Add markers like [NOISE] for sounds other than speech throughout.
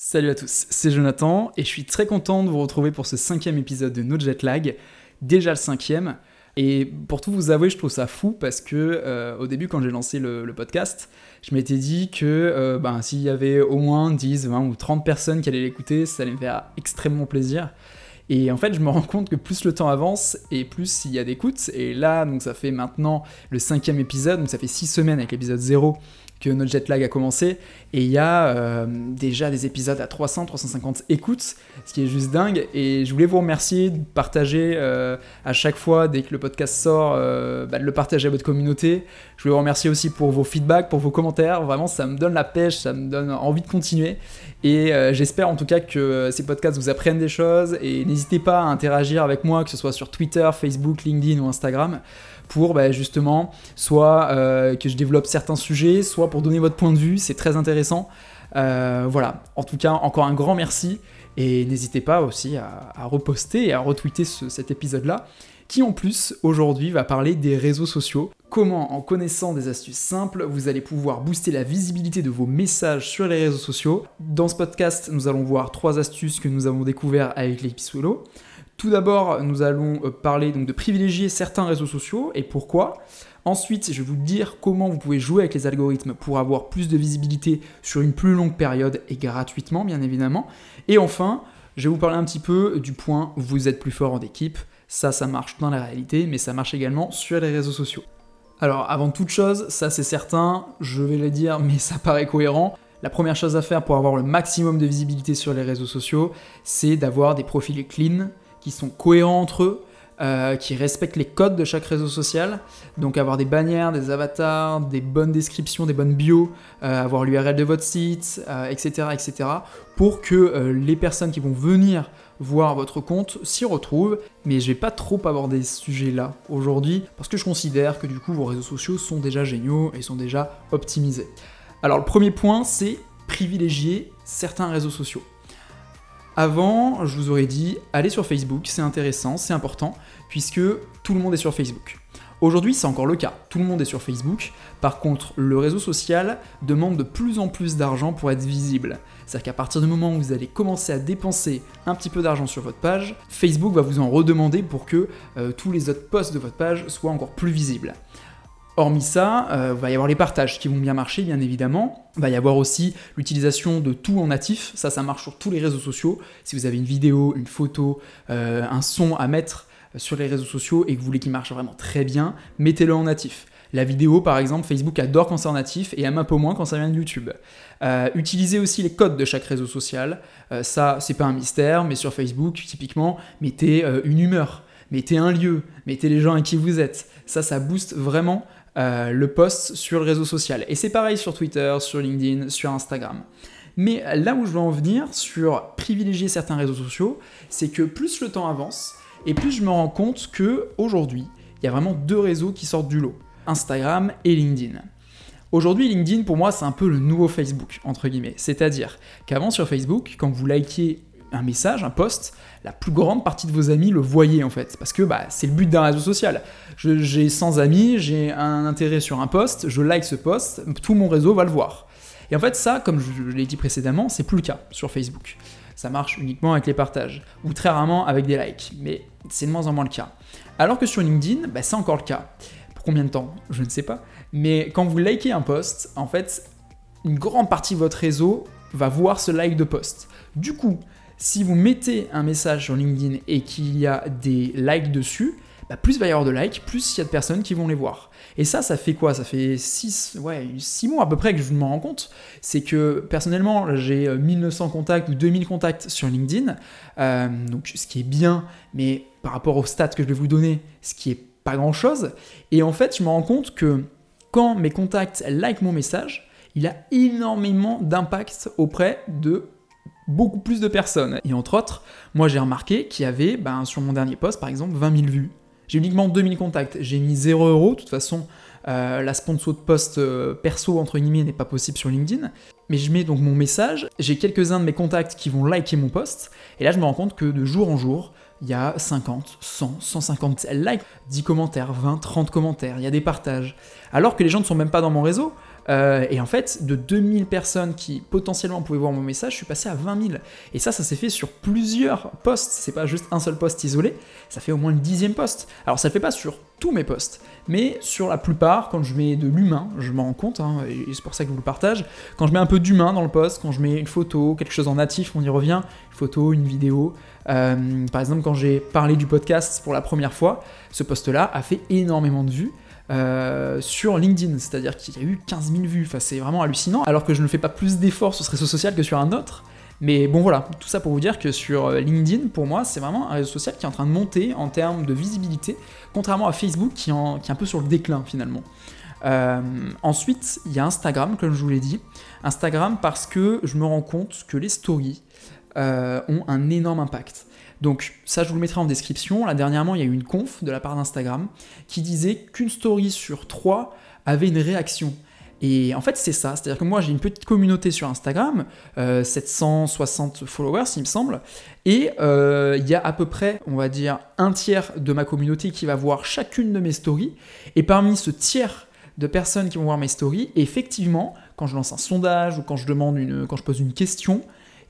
Salut à tous, c'est Jonathan et je suis très content de vous retrouver pour ce cinquième épisode de No Jet Lag, déjà le cinquième. Et pour tout vous avouer, je trouve ça fou parce que euh, au début, quand j'ai lancé le, podcast, je m'étais dit que euh, ben, s'il y avait au moins 10, 20 ou 30 personnes qui allaient l'écouter, ça allait me faire extrêmement plaisir. Et en fait, je me rends compte que plus le temps avance et plus il y a d'écoutes. Et là, donc ça fait maintenant le cinquième épisode, donc ça fait 6 semaines avec l'épisode 0 que notre jet lag a commencé. Et il y a euh, déjà des épisodes à 300, 350 écoutes, ce qui est juste dingue. Et je voulais vous remercier de partager euh, à chaque fois, dès que le podcast sort, euh, bah, de le partager à votre communauté. Je voulais vous remercier aussi pour vos feedbacks, pour vos commentaires. Vraiment, ça me donne la pêche, ça me donne envie de continuer. Et j'espère en tout cas que ces podcasts vous apprennent des choses. Et n'hésitez pas à interagir avec moi, que ce soit sur Twitter, Facebook, LinkedIn ou Instagram pour bah, justement soit euh, que je développe certains sujets, soit pour donner votre point de vue, c'est très intéressant. Euh, voilà, en tout cas, encore un grand merci et n'hésitez pas aussi à, reposter et à retweeter cet épisode-là, qui en plus aujourd'hui va parler des réseaux sociaux. Comment, en connaissant des astuces simples, vous allez pouvoir booster la visibilité de vos messages sur les réseaux sociaux. Dans ce podcast, nous allons voir trois astuces que nous avons découvertes avec l'Episolo. Tout d'abord, nous allons euh, parler donc de privilégier certains réseaux sociaux et pourquoi. Ensuite, je vais vous dire comment vous pouvez jouer avec les algorithmes pour avoir plus de visibilité sur une plus longue période et gratuitement, bien évidemment. Et enfin, je vais vous parler un petit peu du point vous êtes plus fort en équipe. Ça, ça marche dans la réalité, mais ça marche également sur les réseaux sociaux. Alors, avant toute chose, ça c'est certain, je vais le dire, mais ça paraît cohérent. La première chose à faire pour avoir le maximum de visibilité sur les réseaux sociaux, c'est d'avoir des profils clean, qui sont cohérents entre eux, euh, qui respectent les codes de chaque réseau social. Donc avoir des bannières, des avatars, des bonnes descriptions, des bonnes bios, euh, avoir l'URL de votre site, etc., euh, etc. Pour que les personnes qui vont venir voir votre compte s'y retrouvent. Mais je vais pas trop aborder ce sujet-là aujourd'hui parce que je considère que du coup vos réseaux sociaux sont déjà géniaux et sont déjà optimisés. Alors le premier point, c'est privilégier certains réseaux sociaux. Avant, je vous aurais dit, allez sur Facebook, c'est intéressant, c'est important, puisque tout le monde est sur Facebook. Aujourd'hui, c'est encore le cas, tout le monde est sur Facebook. Par contre, le réseau social demande de plus en plus d'argent pour être visible. C'est-à-dire qu'à partir du moment où vous allez commencer à dépenser un petit peu d'argent sur votre page, Facebook va vous en redemander pour que euh, tous les autres posts de votre page soient encore plus visibles. Hormis ça, il euh, va y avoir les partages qui vont bien marcher, bien évidemment. Il va y avoir aussi l'utilisation de tout en natif. Ça, ça marche sur tous les réseaux sociaux. Si vous avez une vidéo, une photo, euh, un son à mettre sur les réseaux sociaux et que vous voulez qu'il marche vraiment très bien, mettez-le en natif. La vidéo, par exemple, Facebook adore quand c'est en natif et aime un peu moins quand ça vient de YouTube. Euh, utilisez aussi les codes de chaque réseau social. ça, c'est pas un mystère, mais sur Facebook, typiquement, mettez une humeur, mettez un lieu, mettez les gens à qui vous êtes. Ça, ça booste vraiment euh, le post sur le réseau social. Et c'est pareil sur Twitter, sur LinkedIn, sur Instagram. Mais là où je veux en venir sur privilégier certains réseaux sociaux, c'est que plus le temps avance, et plus je me rends compte que aujourd'hui, il y a vraiment deux réseaux qui sortent du lot Instagram et LinkedIn. Aujourd'hui, LinkedIn, pour moi, c'est un peu le nouveau Facebook, entre guillemets. C'est-à-dire qu'avant, sur Facebook, quand vous likiez un message, un post, la plus grande partie de vos amis le voyaient en fait. Parce que bah, c'est le but d'un réseau social. J'ai 100 amis, j'ai un intérêt sur un post, je like ce post, tout mon réseau va le voir. Et en fait, ça, comme je, l'ai dit précédemment, c'est plus le cas sur Facebook. Ça marche uniquement avec les partages, ou très rarement avec des likes, mais c'est de moins en moins le cas. Alors que sur LinkedIn, bah, c'est encore le cas. Pour combien de temps? Je ne sais pas. Mais quand vous likez un post, en fait, une grande partie de votre réseau va voir ce like de post. Du coup, si vous mettez un message sur LinkedIn et qu'il y a des likes dessus, bah, plus il va y avoir de likes, plus il y a de personnes qui vont les voir. Et ça, ça fait quoi? Ça fait 6 ouais, six mois à peu près que je me rends compte. C'est que personnellement, j'ai 1900 euh, contacts ou 2000 contacts sur LinkedIn, euh, donc ce qui est bien, mais par rapport aux stats que je vais vous donner, ce qui est pas grand chose. Et en fait, je me rends compte que quand mes contacts like mon message, il a énormément d'impact auprès de beaucoup plus de personnes. Et entre autres, moi j'ai remarqué qu'il y avait, ben, sur mon dernier post par exemple, 20 000 vues. J'ai uniquement 2000 contacts. J'ai mis 0 euros. De toute façon, euh, la sponsor de post euh, perso, entre guillemets, n'est pas possible sur LinkedIn. Mais je mets donc mon message. J'ai quelques-uns de mes contacts qui vont liker mon post. Et là, je me rends compte que de jour en jour, il y a 50, 100, 150 likes, 10 commentaires, 20, 30 commentaires, il y a des partages. Alors que les gens ne sont même pas dans mon réseau. Euh, et en fait, de 2000 personnes qui potentiellement pouvaient voir mon message, je suis passé à 20 000. Et ça, ça s'est fait sur plusieurs posts. C'est pas juste un seul post isolé, ça fait au moins le dixième post. Alors ça le fait pas sur tous mes posts, mais sur la plupart, quand je mets de l'humain, je m'en rends compte, hein, et c'est pour ça que je vous le partage, quand je mets un peu d'humain dans le post, quand je mets une photo, quelque chose en natif, on y revient, une photo, une vidéo, euh, par exemple quand j'ai parlé du podcast pour la première fois, ce post-là a fait énormément de vues, euh, sur LinkedIn, c'est-à-dire qu'il y a eu 15 000 vues, c'est vraiment hallucinant, alors que je ne fais pas plus d'efforts sur ce réseau social que sur un autre. Mais bon voilà, tout ça pour vous dire que sur euh, LinkedIn, pour moi, c'est vraiment un réseau social qui est en train de monter en termes de visibilité, contrairement à Facebook qui, est un peu sur le déclin finalement. Euh, ensuite, il y a Instagram, comme je vous l'ai dit. Instagram parce que je me rends compte que les stories ont un énorme impact. Donc ça, je vous le mettrai en description. Là, dernièrement, il y a eu une conf de la part d'Instagram qui disait qu'une story sur trois avait une réaction. Et en fait, c'est ça. C'est-à-dire que moi, j'ai une petite communauté sur Instagram, 760 euh, followers, il me semble. Et euh, il y a à peu près, on va dire, un tiers de ma communauté qui va voir chacune de mes stories. Et parmi ce tiers de personnes qui vont voir mes stories, effectivement, quand je lance un sondage ou quand je demande une, quand je pose une question,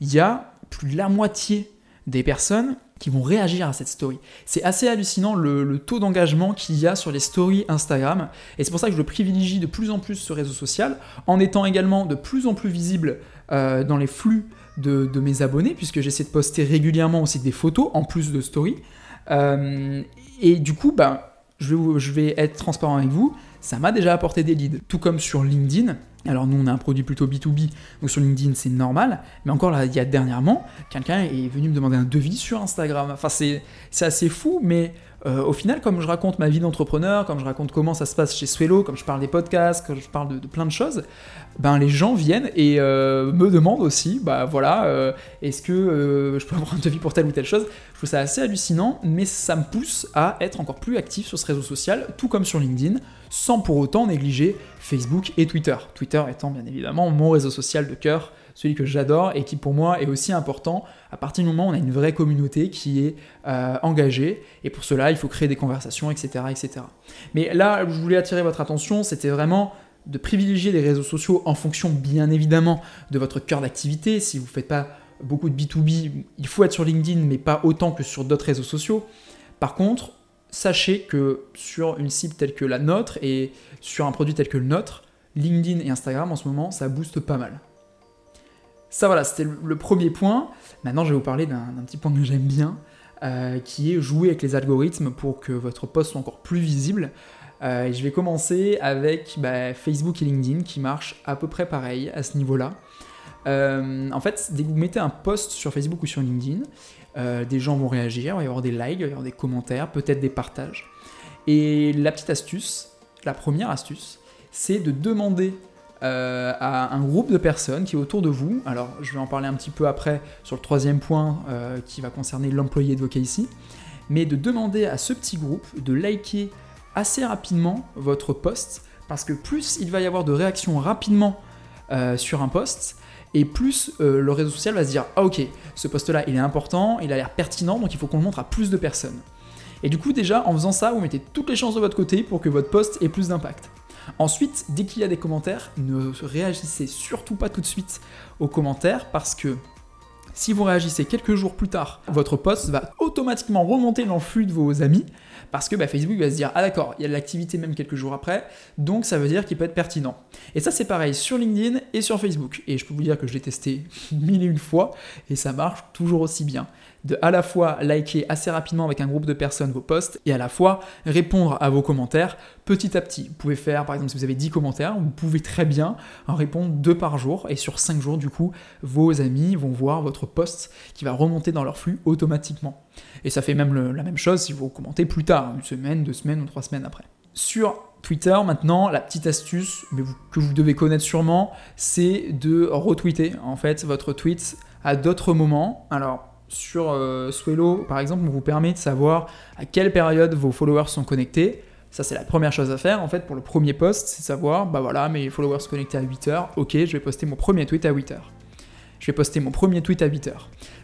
il y a plus de la moitié des personnes qui vont réagir à cette story. C'est assez hallucinant le, taux d'engagement qu'il y a sur les stories Instagram, et c'est pour ça que je privilégie de plus en plus ce réseau social, en étant également de plus en plus visible euh, dans les flux de, mes abonnés, puisque j'essaie de poster régulièrement aussi des photos, en plus de stories. Euh, et du coup, ben, je vais être transparent avec vous, ça m'a déjà apporté des leads, tout comme sur LinkedIn. Alors nous, on a un produit plutôt B2B, donc sur LinkedIn, c'est normal. Mais encore là, il y a dernièrement, quelqu'un est venu me demander un devis sur Instagram. Enfin, c'est assez fou, mais euh, au final, comme je raconte ma vie d'entrepreneur, comme je raconte comment ça se passe chez Swello, comme je parle des podcasts, comme je parle de, plein de choses, ben les gens viennent et euh, me demandent aussi, bah voilà, euh, est-ce que je peux avoir un devis pour telle ou telle chose? Je trouve ça assez hallucinant, mais ça me pousse à être encore plus actif sur ce réseau social, tout comme sur LinkedIn, sans pour autant négliger Facebook et Twitter. Twitter étant bien évidemment mon réseau social de cœur celui que j'adore et qui pour moi est aussi important à partir du moment où on a une vraie communauté qui est euh, engagée. Et pour cela, il faut créer des conversations, etc., etc. Mais là, je voulais attirer votre attention, c'était vraiment de privilégier les réseaux sociaux en fonction, bien évidemment, de votre cœur d'activité. Si vous ne faites pas beaucoup de B2B, il faut être sur LinkedIn, mais pas autant que sur d'autres réseaux sociaux. Par contre, sachez que sur une cible telle que la nôtre et sur un produit tel que le nôtre, LinkedIn et Instagram en ce moment, ça booste pas mal. Ça voilà, c'était le premier point. Maintenant, je vais vous parler d'un petit point que j'aime bien, euh, qui est jouer avec les algorithmes pour que votre post soit encore plus visible. Euh, je vais commencer avec bah, Facebook et LinkedIn qui marchent à peu près pareil à ce niveau-là. Euh, en fait, dès que vous mettez un post sur Facebook ou sur LinkedIn, des gens vont réagir, il va y avoir des likes, il va y avoir des commentaires, peut-être des partages. Et la petite astuce, la première astuce, c'est de demander euh, à un groupe de personnes qui est autour de vous. Alors, je vais en parler un petit peu après sur le troisième point euh, qui va concerner l'employé de ici, mais de demander à ce petit groupe de liker assez rapidement votre post, parce que plus il va y avoir de réactions rapidement euh, sur un post, et plus le réseau social va se dire ah ok ce post là il est important il a l'air pertinent donc il faut qu'on le montre à plus de personnes. Et du coup déjà en faisant ça vous mettez toutes les chances de votre côté pour que votre post ait plus d'impact Ensuite, dès qu'il y a des commentaires, ne réagissez surtout pas tout de suite aux commentaires parce que si vous réagissez quelques jours plus tard, votre post va automatiquement remonter dans le flux de vos amis parce que bah, Facebook va se dire ah d'accord, il y a de l'activité même quelques jours après, donc ça veut dire qu'il peut être pertinent. Et ça c'est pareil sur LinkedIn et sur Facebook. Et je peux vous dire que je l'ai testé [LAUGHS] mille et une fois et ça marche toujours aussi bien de à la fois liker assez rapidement avec un groupe de personnes vos posts et à la fois répondre à vos commentaires petit à petit. Vous pouvez faire, par exemple, si vous avez 10 commentaires, vous pouvez très bien en répondre deux par jour et sur 5 jours, du coup, vos amis vont voir votre post qui va remonter dans leur flux automatiquement. Et ça fait même la même chose si vous commentez plus tard, une semaine, deux semaines ou trois semaines après. Sur Twitter, maintenant, la petite astuce que vous devez connaître sûrement, c'est de retweeter en fait votre tweet à d'autres moments. Alors, sur euh, Swello, par exemple, on vous permet de savoir à quelle période vos followers sont connectés. Ça, c'est la première chose à faire, en fait, pour le premier post, c'est savoir, bah voilà, mes followers sont connectés à 8h, ok, je vais poster mon premier tweet à 8h. Je vais poster mon premier tweet à 8h.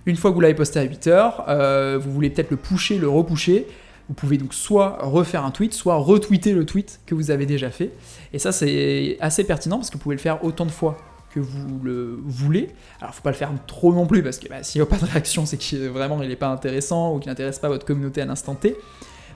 Une fois que vous l'avez posté à 8h, euh, vous voulez peut-être le pusher, le repusher, vous pouvez donc soit refaire un tweet, soit retweeter le tweet que vous avez déjà fait. Et ça, c'est assez pertinent parce que vous pouvez le faire autant de fois que vous le voulez. Alors, faut pas le faire trop non plus parce que bah, s'il n'y a pas de réaction, c'est que vraiment il n'est pas intéressant ou qu'il n'intéresse pas votre communauté à l'instant T.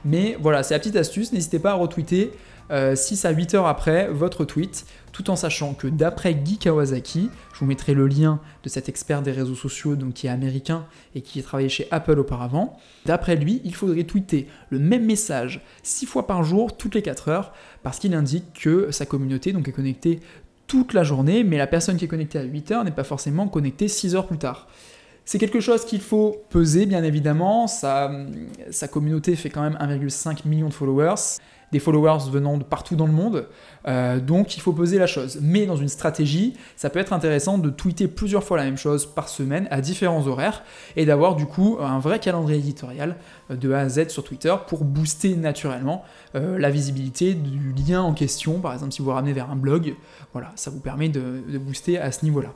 Mais voilà, c'est la petite astuce. N'hésitez pas à retweeter 6 euh, à 8 heures après votre tweet, tout en sachant que d'après Guy Kawasaki, je vous mettrai le lien de cet expert des réseaux sociaux donc qui est américain et qui a travaillé chez Apple auparavant, d'après lui, il faudrait tweeter le même message 6 fois par jour, toutes les 4 heures, parce qu'il indique que sa communauté donc, est connectée toute la journée, mais la personne qui est connectée à 8 heures n'est pas forcément connectée 6 heures plus tard. C'est quelque chose qu'il faut peser, bien évidemment. Sa, sa communauté fait quand même 1,5 million de followers des followers venant de partout dans le monde. Euh, donc il faut peser la chose. Mais dans une stratégie, ça peut être intéressant de tweeter plusieurs fois la même chose par semaine à différents horaires et d'avoir du coup un vrai calendrier éditorial euh, de A à Z sur Twitter pour booster naturellement euh, la visibilité du lien en question. Par exemple, si vous ramenez vers un blog, voilà, ça vous permet de booster à ce niveau-là.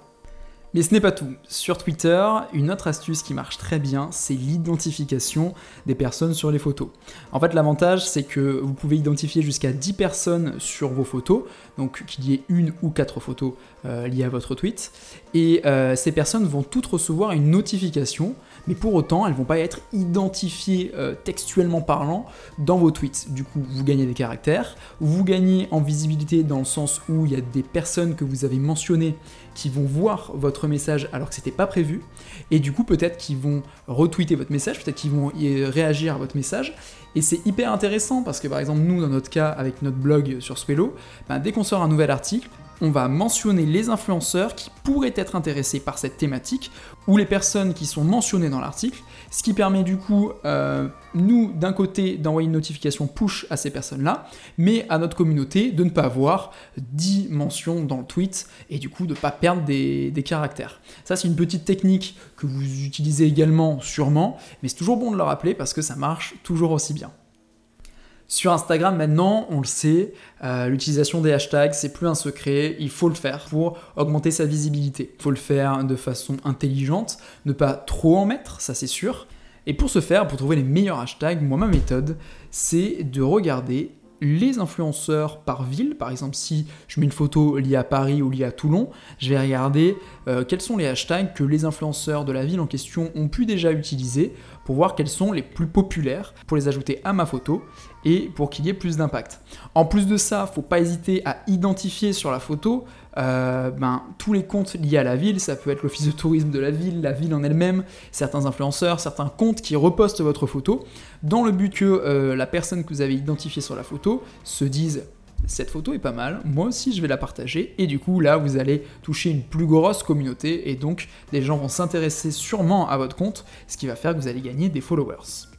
Mais ce n'est pas tout. Sur Twitter, une autre astuce qui marche très bien, c'est l'identification des personnes sur les photos. En fait, l'avantage, c'est que vous pouvez identifier jusqu'à 10 personnes sur vos photos, donc qu'il y ait une ou quatre photos euh, liées à votre tweet, et euh, ces personnes vont toutes recevoir une notification mais pour autant, elles vont pas être identifiées euh, textuellement parlant dans vos tweets. Du coup, vous gagnez des caractères, vous gagnez en visibilité dans le sens où il y a des personnes que vous avez mentionnées qui vont voir votre message alors que c'était pas prévu, et du coup peut-être qu'ils vont retweeter votre message, peut-être qu'ils vont réagir à votre message, et c'est hyper intéressant parce que par exemple nous dans notre cas avec notre blog sur Swello, ben, dès qu'on sort un nouvel article, on va mentionner les influenceurs qui pourraient être intéressés par cette thématique ou les personnes qui sont mentionnées dans l'article, ce qui permet du coup, euh, nous, d'un côté, d'envoyer une notification push à ces personnes-là, mais à notre communauté de ne pas avoir 10 mentions dans le tweet et du coup de ne pas perdre des, des caractères. Ça, c'est une petite technique que vous utilisez également sûrement, mais c'est toujours bon de le rappeler parce que ça marche toujours aussi bien. Sur Instagram, maintenant, on le sait, euh, l'utilisation des hashtags, c'est plus un secret, il faut le faire pour augmenter sa visibilité. Il faut le faire de façon intelligente, ne pas trop en mettre, ça c'est sûr. Et pour ce faire, pour trouver les meilleurs hashtags, moi ma méthode, c'est de regarder les influenceurs par ville. Par exemple, si je mets une photo liée à Paris ou liée à Toulon, je vais regarder euh, quels sont les hashtags que les influenceurs de la ville en question ont pu déjà utiliser pour voir quels sont les plus populaires, pour les ajouter à ma photo et pour qu'il y ait plus d'impact. En plus de ça, faut pas hésiter à identifier sur la photo euh, ben, tous les comptes liés à la ville, ça peut être l'office de tourisme de la ville, la ville en elle-même, certains influenceurs, certains comptes qui repostent votre photo, dans le but que euh, la personne que vous avez identifiée sur la photo se dise cette photo est pas mal, moi aussi je vais la partager, et du coup là vous allez toucher une plus grosse communauté, et donc des gens vont s'intéresser sûrement à votre compte, ce qui va faire que vous allez gagner des followers.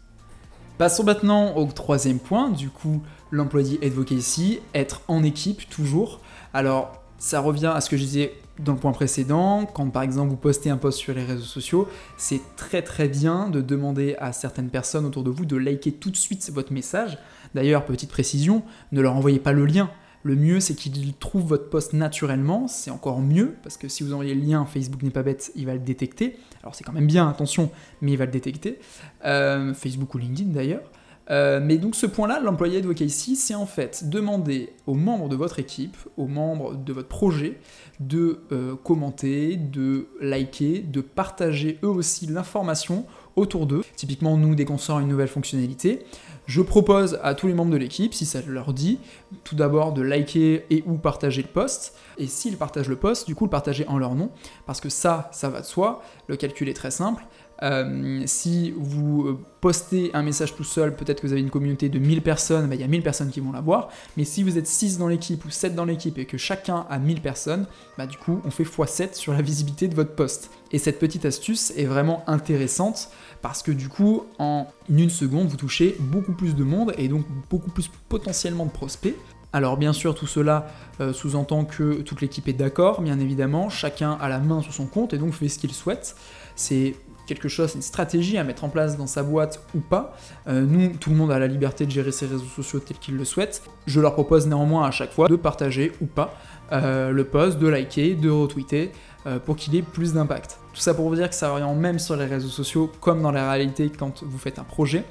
Passons maintenant au troisième point, du coup l'employé advocacy, être en équipe toujours. Alors ça revient à ce que je disais dans le point précédent, quand par exemple vous postez un post sur les réseaux sociaux, c'est très très bien de demander à certaines personnes autour de vous de liker tout de suite votre message. D'ailleurs, petite précision, ne leur envoyez pas le lien. Le mieux, c'est qu'ils trouvent votre post naturellement, c'est encore mieux, parce que si vous envoyez le lien, Facebook n'est pas bête, il va le détecter. Alors c'est quand même bien, attention, mais il va le détecter. Euh, Facebook ou LinkedIn d'ailleurs. Euh, mais donc ce point-là, l'employé advocacy, c'est en fait demander aux membres de votre équipe, aux membres de votre projet, de euh, commenter, de liker, de partager eux aussi l'information autour d'eux. Typiquement, nous, dès qu'on sort une nouvelle fonctionnalité, je propose à tous les membres de l'équipe, si ça leur dit, tout d'abord de liker et ou partager le post. Et s'ils partagent le post, du coup, le partager en leur nom, parce que ça, ça va de soi. Le calcul est très simple. Euh, si vous euh, postez un message tout seul, peut-être que vous avez une communauté de 1000 personnes, bah, il y a 1000 personnes qui vont la voir. Mais si vous êtes 6 dans l'équipe ou 7 dans l'équipe et que chacun a 1000 personnes, bah, du coup, on fait x7 sur la visibilité de votre post. Et cette petite astuce est vraiment intéressante parce que du coup, en une seconde, vous touchez beaucoup plus de monde et donc beaucoup plus potentiellement de prospects. Alors bien sûr, tout cela euh, sous-entend que toute l'équipe est d'accord, bien évidemment, chacun a la main sur son compte et donc fait ce qu'il souhaite. C'est quelque chose, une stratégie à mettre en place dans sa boîte ou pas. Euh, nous, tout le monde a la liberté de gérer ses réseaux sociaux tel qu'il le souhaite. Je leur propose néanmoins à chaque fois de partager ou pas euh, le post, de liker, de retweeter euh, pour qu'il ait plus d'impact. Tout ça pour vous dire que ça oriente même sur les réseaux sociaux comme dans la réalité quand vous faites un projet.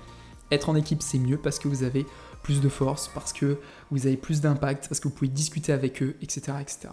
être en équipe c'est mieux parce que vous avez plus de force, parce que vous avez plus d'impact, parce que vous pouvez discuter avec eux, etc. etc.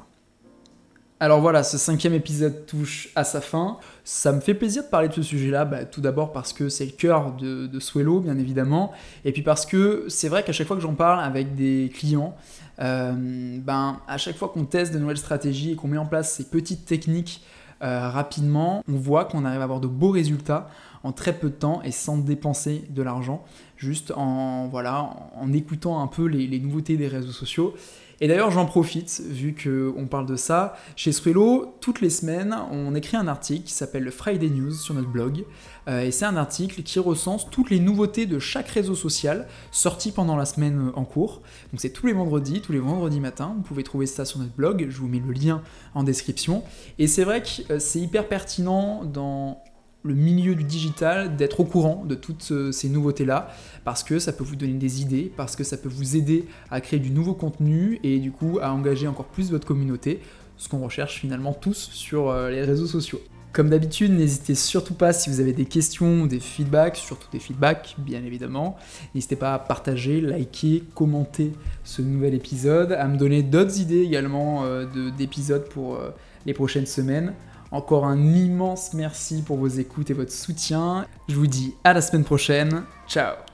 Alors voilà, ce cinquième épisode touche à sa fin. Ça me fait plaisir de parler de ce sujet-là, bah, tout d'abord parce que c'est le cœur de, Swello, bien évidemment, et puis parce que c'est vrai qu'à chaque fois que j'en parle avec des clients, euh, ben, à chaque fois qu'on teste de nouvelles stratégies et qu'on met en place ces petites techniques euh, rapidement, on voit qu'on arrive à avoir de beaux résultats en très peu de temps et sans dépenser de l'argent, juste en, voilà, en écoutant un peu les, nouveautés des réseaux sociaux. Et d'ailleurs, j'en profite, vu qu'on parle de ça. Chez Swello, toutes les semaines, on écrit un article qui s'appelle le Friday News sur notre blog. Euh, et c'est un article qui recense toutes les nouveautés de chaque réseau social sorties pendant la semaine en cours. Donc c'est tous les vendredis, tous les vendredis matins. Vous pouvez trouver ça sur notre blog. Je vous mets le lien en description. Et c'est vrai que euh, c'est hyper pertinent dans le milieu du digital d'être au courant de toutes ces nouveautés-là, parce que ça peut vous donner des idées, parce que ça peut vous aider à créer du nouveau contenu et du coup à engager encore plus votre communauté, ce qu'on recherche finalement tous sur euh, les réseaux sociaux. Comme d'habitude, n'hésitez surtout pas si vous avez des questions ou des feedbacks, surtout des feedbacks bien évidemment. N'hésitez pas à partager, liker, commenter ce nouvel épisode, à me donner d'autres idées également euh, d'épisodes pour euh, les prochaines semaines. Encore un immense merci pour vos écoutes et votre soutien. Je vous dis à la semaine prochaine. Ciao